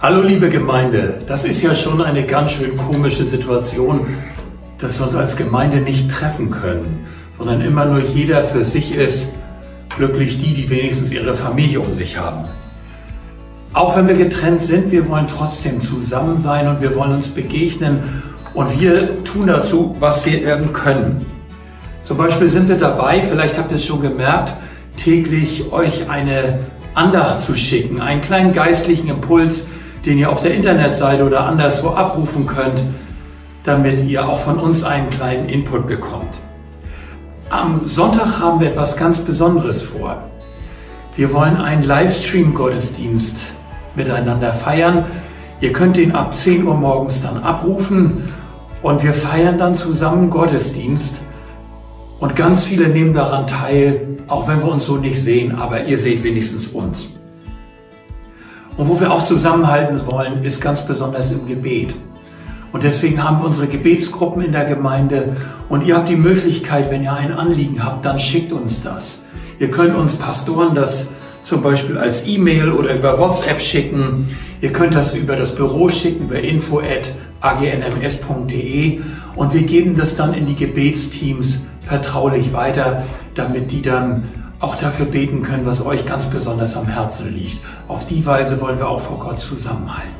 Hallo liebe Gemeinde, das ist ja schon eine ganz schön komische Situation, dass wir uns als Gemeinde nicht treffen können, sondern immer nur jeder für sich ist, glücklich die, die wenigstens ihre Familie um sich haben. Auch wenn wir getrennt sind, wir wollen trotzdem zusammen sein und wir wollen uns begegnen und wir tun dazu, was wir eben können. Zum Beispiel sind wir dabei, vielleicht habt ihr es schon gemerkt, täglich euch eine Andacht zu schicken, einen kleinen geistlichen Impuls, den ihr auf der Internetseite oder anderswo abrufen könnt, damit ihr auch von uns einen kleinen Input bekommt. Am Sonntag haben wir etwas ganz Besonderes vor. Wir wollen einen Livestream-Gottesdienst miteinander feiern. Ihr könnt den ab 10 Uhr morgens dann abrufen und wir feiern dann zusammen Gottesdienst. Und ganz viele nehmen daran teil, auch wenn wir uns so nicht sehen, aber ihr seht wenigstens uns. Und wo wir auch zusammenhalten wollen, ist ganz besonders im Gebet. Und deswegen haben wir unsere Gebetsgruppen in der Gemeinde und ihr habt die Möglichkeit, wenn ihr ein Anliegen habt, dann schickt uns das. Ihr könnt uns Pastoren das zum Beispiel als E-Mail oder über WhatsApp schicken. Ihr könnt das über das Büro schicken, über info.agnms.de und wir geben das dann in die Gebetsteams vertraulich weiter, damit die dann auch dafür beten können, was euch ganz besonders am Herzen liegt. Auf die Weise wollen wir auch vor Gott zusammenhalten.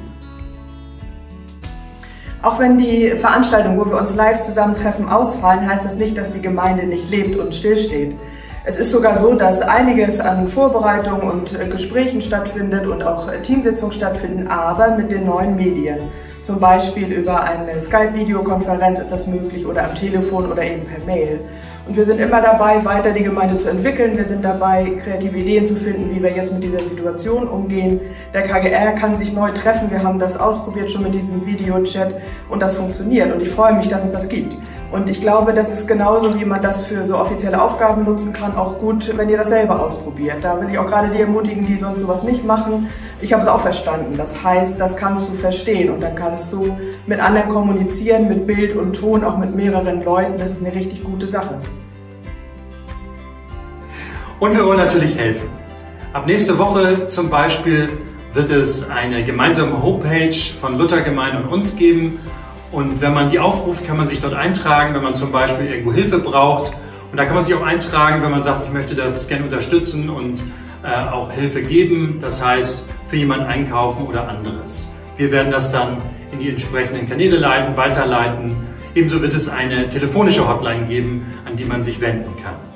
Auch wenn die Veranstaltungen, wo wir uns live zusammentreffen, ausfallen, heißt das nicht, dass die Gemeinde nicht lebt und stillsteht. Es ist sogar so, dass einiges an Vorbereitungen und Gesprächen stattfindet und auch Teamsitzungen stattfinden, aber mit den neuen Medien. Zum Beispiel über eine Skype-Videokonferenz ist das möglich oder am Telefon oder eben per Mail. Und wir sind immer dabei, weiter die Gemeinde zu entwickeln. Wir sind dabei, kreative Ideen zu finden, wie wir jetzt mit dieser Situation umgehen. Der KGR kann sich neu treffen. Wir haben das ausprobiert schon mit diesem Videochat und das funktioniert. Und ich freue mich, dass es das gibt. Und ich glaube, das ist genauso, wie man das für so offizielle Aufgaben nutzen kann, auch gut, wenn ihr das selber ausprobiert. Da will ich auch gerade die ermutigen, die sonst sowas nicht machen. Ich habe es auch verstanden. Das heißt, das kannst du verstehen und dann kannst du mit anderen kommunizieren, mit Bild und Ton, auch mit mehreren Leuten. Das ist eine richtig gute Sache. Und wir wollen natürlich helfen. Ab nächste Woche zum Beispiel wird es eine gemeinsame Homepage von Luthergemeinde und uns geben und wenn man die aufruft, kann man sich dort eintragen, wenn man zum Beispiel irgendwo Hilfe braucht. Und da kann man sich auch eintragen, wenn man sagt, ich möchte das gerne unterstützen und äh, auch Hilfe geben. Das heißt, für jemanden einkaufen oder anderes. Wir werden das dann in die entsprechenden Kanäle leiten, weiterleiten. Ebenso wird es eine telefonische Hotline geben, an die man sich wenden kann.